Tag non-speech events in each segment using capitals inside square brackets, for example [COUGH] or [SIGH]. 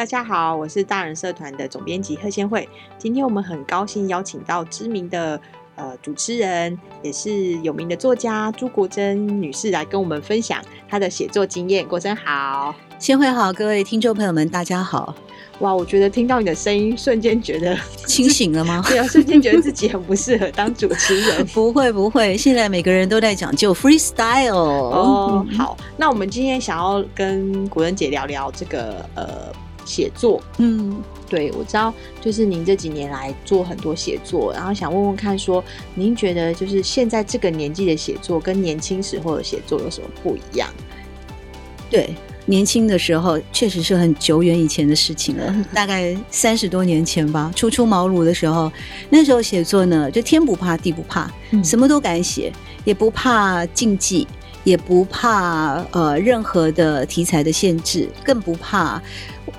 大家好，我是大人社团的总编辑贺先蕙。今天我们很高兴邀请到知名的呃主持人，也是有名的作家朱国珍女士来跟我们分享她的写作经验。国珍好，先蕙好，各位听众朋友们，大家好。哇，我觉得听到你的声音，瞬间觉得清醒了吗？[LAUGHS] 对啊，瞬间觉得自己很不适合当主持人。[LAUGHS] 不会不会，现在每个人都在讲究 freestyle 哦。好，那我们今天想要跟国珍姐聊聊这个呃。写作，嗯，对，我知道，就是您这几年来做很多写作，然后想问问看，说您觉得就是现在这个年纪的写作跟年轻时候的写作有什么不一样？对，年轻的时候确实是很久远以前的事情了，[LAUGHS] 大概三十多年前吧，初出茅庐的时候，那时候写作呢，就天不怕地不怕，嗯，什么都敢写，也不怕禁忌。也不怕呃任何的题材的限制，更不怕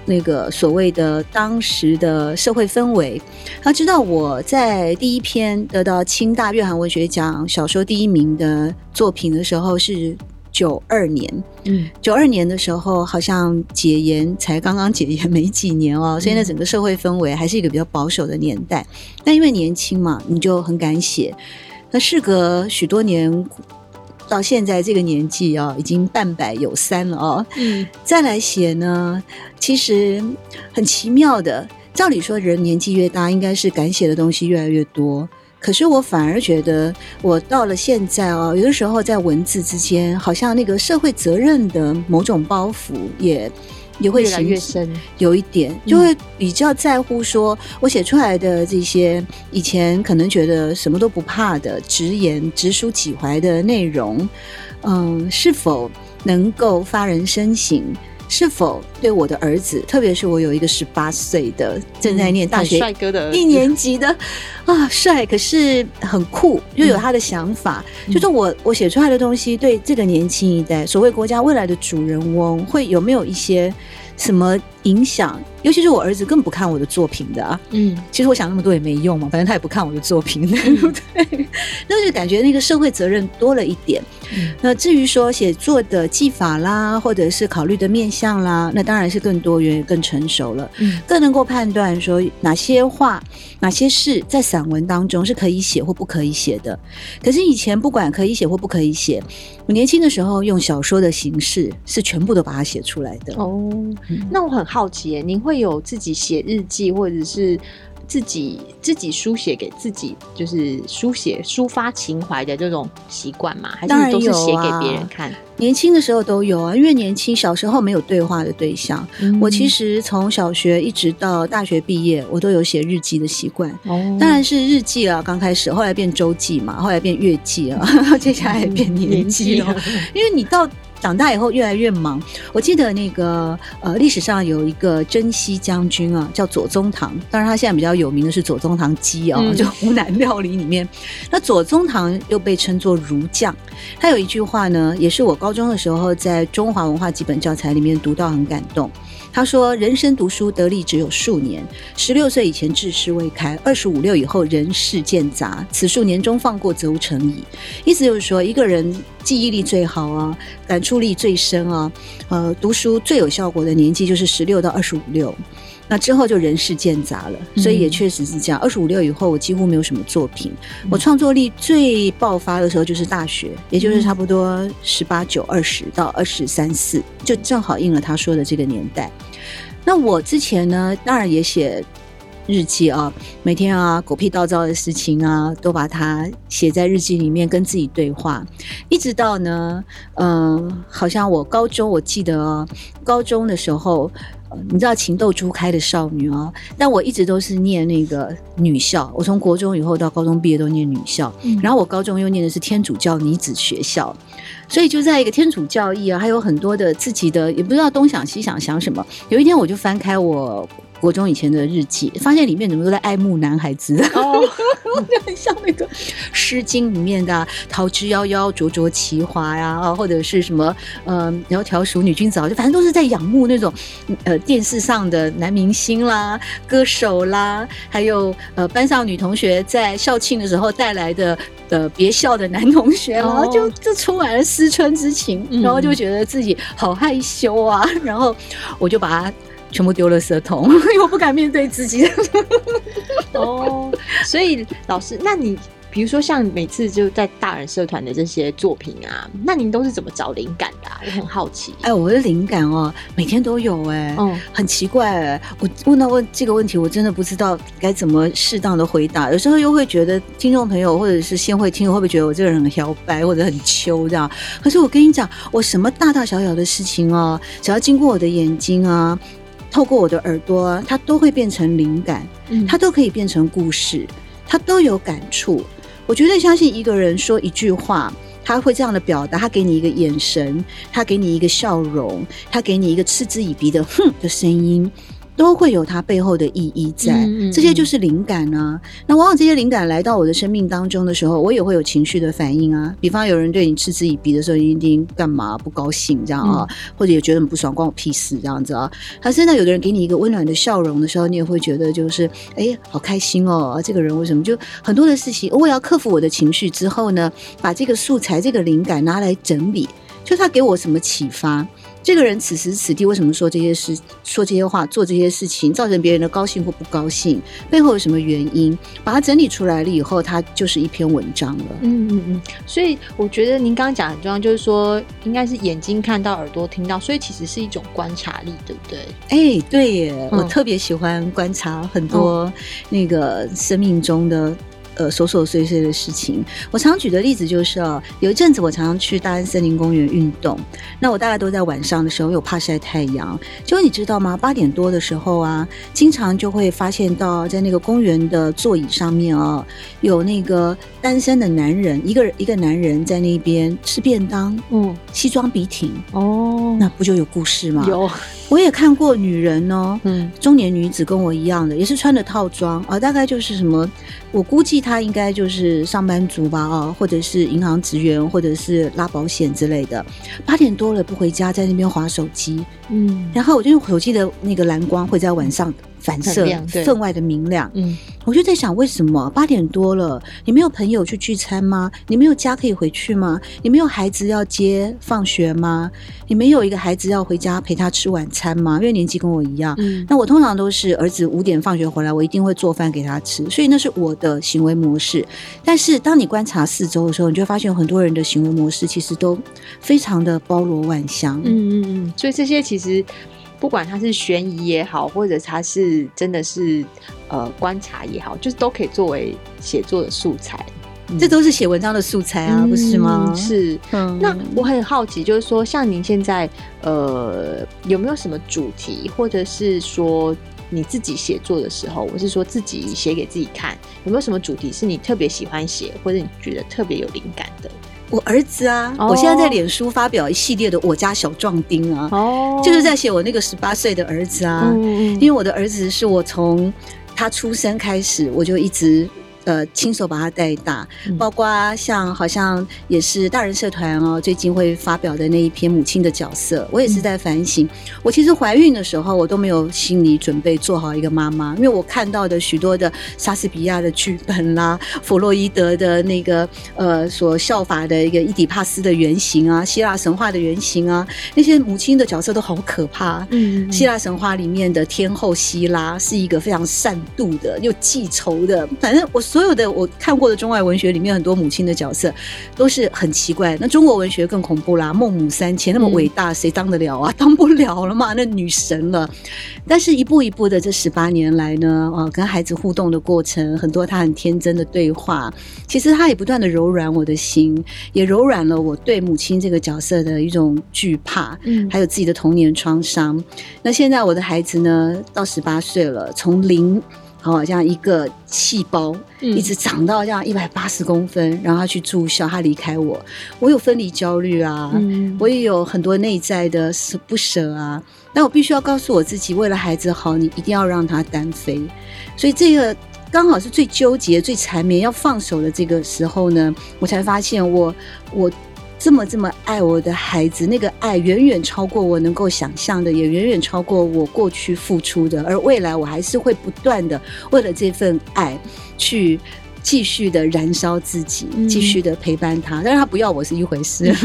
那个所谓的当时的社会氛围。他知道我在第一篇得到清大月刊文学奖小说第一名的作品的时候是九二年，嗯，九二年的时候好像解严才刚刚解严没几年哦，所以呢整个社会氛围还是一个比较保守的年代。但因为年轻嘛，你就很敢写。那事隔许多年。到现在这个年纪啊，已经半百有三了哦。嗯，再来写呢，其实很奇妙的。照理说，人年纪越大，应该是敢写的东西越来越多。可是我反而觉得，我到了现在哦，有的时候在文字之间，好像那个社会责任的某种包袱也。也会越来越深，有一点就会比较在乎，说我写出来的这些以前可能觉得什么都不怕的直言直抒己怀的内容，嗯，是否能够发人深省？是否对我的儿子，特别是我有一个十八岁的正在念大学帅哥的。一年级的 [LAUGHS] 啊，帅，可是很酷，又有他的想法，嗯、就是我我写出来的东西，对这个年轻一代，所谓国家未来的主人翁，会有没有一些什么影响？尤其是我儿子更不看我的作品的啊，嗯，其实我想那么多也没用嘛，反正他也不看我的作品，对不对？[LAUGHS] 那就感觉那个社会责任多了一点。嗯、那至于说写作的技法啦，或者是考虑的面向啦，那当然是更多元、更成熟了，嗯，更能够判断说哪些话、哪些事在散文当中是可以写或不可以写的。可是以前不管可以写或不可以写，我年轻的时候用小说的形式是全部都把它写出来的。哦，嗯、那我很好奇，您会有自己写日记，或者是？自己自己书写给自己，就是书写抒发情怀的这种习惯吗？还是都是写给别人看？年轻的时候都有啊，因为年轻小时候没有对话的对象。嗯、我其实从小学一直到大学毕业，我都有写日记的习惯。哦，当然是日记啊，刚开始，后来变周记嘛，后来变月记啊，[LAUGHS] 接下来变年记了。因为你到。长大以后越来越忙。我记得那个呃，历史上有一个征西将军啊，叫左宗棠。当然，他现在比较有名的是左宗棠鸡啊，嗯、就湖南料理里面。那左宗棠又被称作儒将。他有一句话呢，也是我高中的时候在中华文化基本教材里面读到，很感动。他说：“人生读书得力只有数年，十六岁以前志士未开，二十五六以后人事渐杂，此数年中放过，则无成矣。”意思就是说，一个人记忆力最好啊，感触力最深啊，呃，读书最有效果的年纪就是十六到二十五六，那之后就人事渐杂了。所以也确实是这样，二十五六以后我几乎没有什么作品。我创作力最爆发的时候就是大学，也就是差不多十八九二十到二十三四，就正好应了他说的这个年代。那我之前呢，当然也写日记啊，每天啊狗屁倒灶的事情啊，都把它写在日记里面，跟自己对话。一直到呢，嗯、呃，好像我高中，我记得哦，高中的时候，你知道情窦初开的少女啊，但我一直都是念那个女校。我从国中以后到高中毕业都念女校，嗯、然后我高中又念的是天主教女子学校。所以就在一个天主教义啊，还有很多的自己的，也不知道东想西想想什么。有一天我就翻开我国中以前的日记，发现里面怎么都在爱慕男孩子。哦，就 [LAUGHS] 很像那个《诗经》里面的“桃之夭夭，灼灼其华”呀，啊，或者是什么呃“窈窕淑女，君子好逑”，就反正都是在仰慕那种呃电视上的男明星啦、歌手啦，还有呃班上女同学在校庆的时候带来的。的别校的男同学，然后就就充满了思春之情，然后就觉得自己好害羞啊，然后我就把它全部丢了垃圾桶，因为我不敢面对自己。[LAUGHS] 哦，所以老师，那你。比如说，像每次就在大人社团的这些作品啊，那您都是怎么找灵感的？啊？我很好奇。哎，我的灵感哦，每天都有哎，嗯，很奇怪哎。我问到问这个问题，我真的不知道该怎么适当的回答。有时候又会觉得听众朋友或者是先会听，会不会觉得我这个人很摇摆或者很秋这样？可是我跟你讲，我什么大大小小的事情哦，只要经过我的眼睛啊，透过我的耳朵啊，它都会变成灵感，它都可以变成故事，它都有感触。我绝对相信一个人说一句话，他会这样的表达，他给你一个眼神，他给你一个笑容，他给你一个嗤之以鼻的哼的声音。都会有它背后的意义在，这些就是灵感啊。那往往这些灵感来到我的生命当中的时候，我也会有情绪的反应啊。比方有人对你嗤之以鼻的时候，你一定干嘛不高兴这样啊？嗯、或者也觉得很不爽，关我屁事这样子啊。还是呢有的人给你一个温暖的笑容的时候，你也会觉得就是哎，好开心哦。这个人为什么就很多的事情，我也要克服我的情绪之后呢，把这个素材、这个灵感拿来整理，就他给我什么启发。这个人此时此地为什么说这些事、说这些话、做这些事情，造成别人的高兴或不高兴，背后有什么原因？把它整理出来了以后，它就是一篇文章了。嗯嗯嗯。所以我觉得您刚刚讲很重要，就是说应该是眼睛看到、耳朵听到，所以其实是一种观察力，对不对？哎，对耶，嗯、我特别喜欢观察很多那个生命中的。呃，琐琐碎碎的事情，我常举的例子就是哦，有一阵子我常常去大安森林公园运动，那我大概都在晚上的时候，因为我怕晒太阳。结果你知道吗？八点多的时候啊，经常就会发现到在那个公园的座椅上面啊，有那个单身的男人，一个一个男人在那边吃便当，嗯，西装笔挺，哦，那不就有故事吗？有。我也看过女人哦，嗯，中年女子跟我一样的，也是穿着套装啊，大概就是什么，我估计他应该就是上班族吧，啊，或者是银行职员，或者是拉保险之类的。八点多了不回家，在那边划手机，嗯，然后我就用手机的那个蓝光会在晚上。反射分外的明亮，嗯，我就在想，为什么八点多了，你没有朋友去聚餐吗？你没有家可以回去吗？你没有孩子要接放学吗？你没有一个孩子要回家陪他吃晚餐吗？因为年纪跟我一样，嗯，那我通常都是儿子五点放学回来，我一定会做饭给他吃，所以那是我的行为模式。但是当你观察四周的时候，你就会发现有很多人的行为模式其实都非常的包罗万象，嗯嗯嗯，所以这些其实。不管它是悬疑也好，或者它是真的是呃观察也好，就是都可以作为写作的素材。嗯、这都是写文章的素材啊，嗯、不是吗？是。嗯、那我很好奇，就是说，像您现在呃有没有什么主题，或者是说你自己写作的时候，我是说自己写给自己看，有没有什么主题是你特别喜欢写，或者你觉得特别有灵感的？我儿子啊，我现在在脸书发表一系列的我家小壮丁啊，哦，就是在写我那个十八岁的儿子啊，嗯，因为我的儿子是我从他出生开始我就一直。呃，亲手把他带大，包括像好像也是大人社团哦，最近会发表的那一篇母亲的角色，我也是在反省。我其实怀孕的时候，我都没有心理准备做好一个妈妈，因为我看到的许多的莎士比亚的剧本啦，[LAUGHS] 弗洛伊德的那个呃所效法的一个伊底帕斯的原型啊，希腊神话的原型啊，那些母亲的角色都好可怕。嗯，希腊神话里面的天后希拉是一个非常善妒的又记仇的，反正我。所有的我看过的中外文学里面，很多母亲的角色都是很奇怪。那中国文学更恐怖啦，孟母三迁那么伟大，谁当得了啊？[LAUGHS] 当不了了嘛，那女神了。但是一步一步的这十八年来呢，啊，跟孩子互动的过程，很多他很天真的对话，其实他也不断的柔软我的心，也柔软了我对母亲这个角色的一种惧怕，嗯，还有自己的童年创伤。那现在我的孩子呢，到十八岁了，从零。好，这样一个细胞一直长到这样一百八十公分，然后他去住校，他离开我，我有分离焦虑啊，嗯、我也有很多内在的舍不舍啊，但我必须要告诉我自己，为了孩子好，你一定要让他单飞，所以这个刚好是最纠结、最缠绵要放手的这个时候呢，我才发现我我。这么这么爱我的孩子，那个爱远远超过我能够想象的，也远远超过我过去付出的。而未来我还是会不断的为了这份爱去继续的燃烧自己，继续的陪伴他。但是他不要我是一回事。[LAUGHS]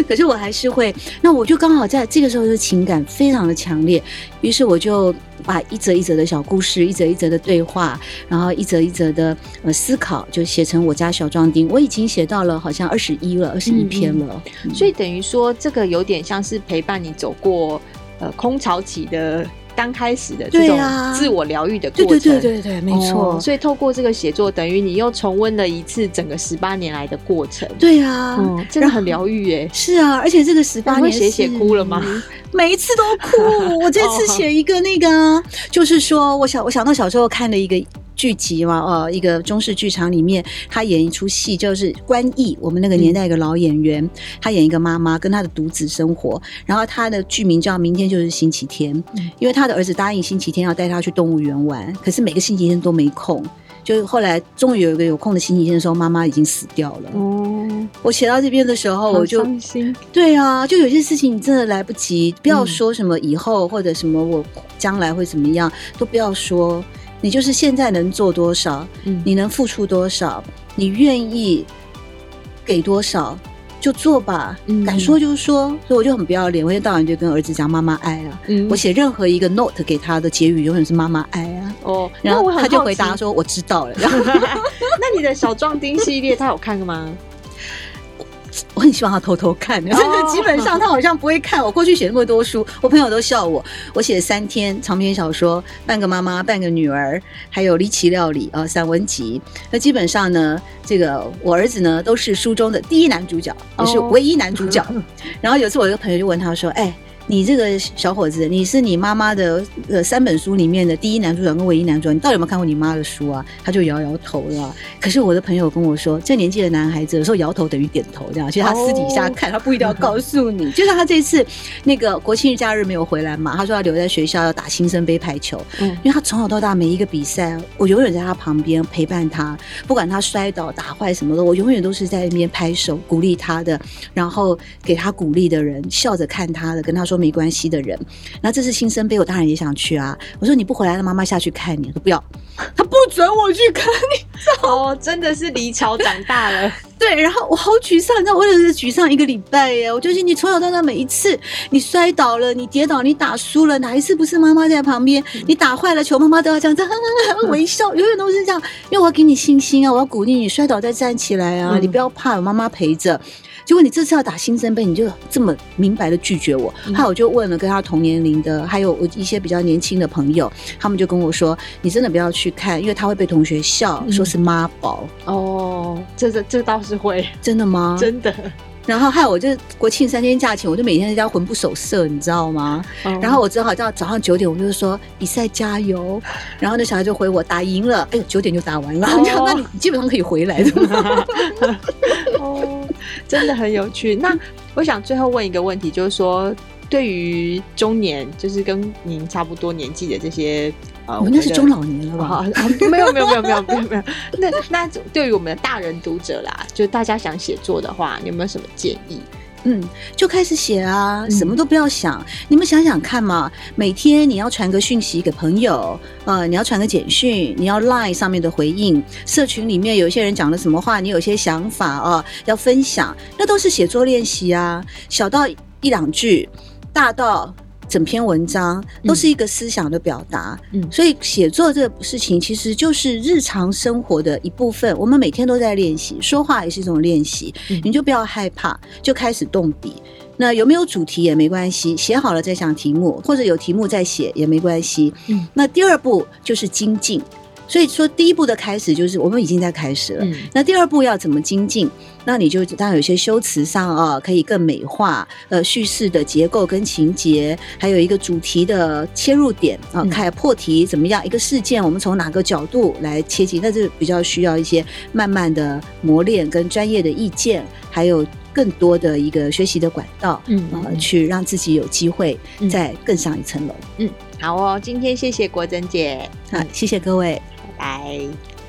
[LAUGHS] 可是我还是会，那我就刚好在这个时候的情感非常的强烈，于是我就把一则一则的小故事，一则一则的对话，然后一则一则的呃思考，就写成我家小壮丁。我已经写到了好像二十一了，二十一篇了。嗯嗯，所以等于说，这个有点像是陪伴你走过呃空巢期的。刚开始的这种自我疗愈的过程，对对对对对，没错。哦，所以透过这个写作，等于你又重温了一次整个十八年来的过程。对啊，嗯，真的很疗愈耶。是啊，而且这个十八年写写哭了吗？[LAUGHS] 每一次都哭。我这次 [LAUGHS] 写一个那个，就是说我想我想到小时候看的一个。剧集嘛，呃，一个中式剧场里面，他演一出戏，就是关毅，我们那个年代一个老演员，嗯、他演一个妈妈跟他的独子生活，然后他的剧名叫《明天就是星期天》，嗯，因为他的儿子答应星期天要带他去动物园玩，可是每个星期天都没空，就是后来终于有一个有空的星期天的时候，妈妈已经死掉了。哦，我写到这边的时候，我就对啊，就有些事情你真的来不及，不要说什么以后或者什么我将来会怎么样，都不要说。你就是现在能做多少，嗯，你能付出多少，你愿意给多少就做吧，嗯，敢说就说，所以我就很不要脸，我一天到晚就跟儿子讲妈妈爱啊，嗯，我写任何一个 note 给他的结语永远是妈妈爱啊，哦，然后他就回答说我知道了，然 [LAUGHS] 后那你的小壮丁系列他有看过吗？我很希望他偷偷看，但是 [LAUGHS] 基本上他好像不会看。我过去写那么多书，我朋友都笑我。我写了三天长篇小说，半个妈妈，半个女儿，还有离奇料理啊、呃、散文集。那基本上呢，这个我儿子呢都是书中的第一男主角，也是唯一男主角。[LAUGHS] 然后有次我一个朋友就问他说：“哎。”你这个小伙子，你是你妈妈的呃三本书里面的第一男主角跟唯一男主角，你到底有没有看过你妈的书啊？他就摇摇头了。可是我的朋友跟我说，这年纪的男孩子有时候摇头等于点头，这样。其实他私底下看，他不一定要告诉你。就像他这次那个国庆日假日没有回来嘛，他说要留在学校要打新生杯排球，嗯，因为他从小到大每一个比赛，我永远在他旁边陪伴他，不管他摔倒打坏什么的，我永远都是在那边拍手鼓励他的，然后给他鼓励的人，笑着看他的，跟他说。没关系的人，那这次新生杯，我当然也想去啊。我说你不回来，让妈妈下去看你。他说不要，[LAUGHS] 他不准我去看你。[LAUGHS] 哦，真的是离巢长大了。[LAUGHS] 对，然后我好沮丧，你知道，我真的是沮丧一个礼拜耶。我就是你从小到大每一次你摔倒了，你跌倒，你打输了，哪一次不是妈妈在旁边？你打坏了球，妈妈都要这样子微笑，永远都是这样，因为我要给你信心啊，我要鼓励你，摔倒再站起来啊，嗯、你不要怕，有妈妈陪着。结果你这次要打新生杯，你就这么明白的拒绝我。后来我就问了跟他同年龄的，还有我一些比较年轻的朋友，他们就跟我说：“你真的不要去看，因为他会被同学笑，说是妈宝。”哦，这这这倒是会，真的吗？真的。然后还有，我就国庆三天假期，我就每天在家魂不守舍，你知道吗？然后我只好到早上九点，我就说比赛加油。[LAUGHS] 然后那小孩就回我打赢了，哎呦，九点就打完了，[LAUGHS] 那你基本上可以回来的。[LAUGHS] 哦，真的很有趣。[LAUGHS] 那我想最后问一个问题，就是说，对于中年，就是跟您差不多年纪的这些。我那是中老年了吧？没有没有没有没有没有没有。那那对于我们的大人读者啦，就大家想写作的话，你有没有什么建议？嗯，就开始写啊，什么都不要想。嗯、你们想想看嘛，每天你要传个讯息给朋友，呃，你要传个简讯，你要 Line 上面的回应，社群里面有一些人讲了什么话，你有些想法啊、呃，要分享，那都是写作练习啊。小到一两句，大到。整篇文章都是一个思想的表达，嗯，所以写作这个事情其实就是日常生活的一部分。我们每天都在练习，说话也是一种练习。你就不要害怕，就开始动笔。那有没有主题也没关系，写好了再想题目，或者有题目再写也没关系。嗯，那第二步就是精进。所以说，第一步的开始就是我们已经在开始了。嗯、那第二步要怎么精进？那你就当然有些修辞上啊，可以更美化。呃，叙事的结构跟情节，还有一个主题的切入点啊，看破题怎么样？一个事件，我们从哪个角度来切进？那这比较需要一些慢慢的磨练跟专业的意见，还有更多的一个学习的管道，嗯，呃，去让自己有机会再更上一层楼。嗯，好哦，今天谢谢国珍姐，好，谢谢各位。拜。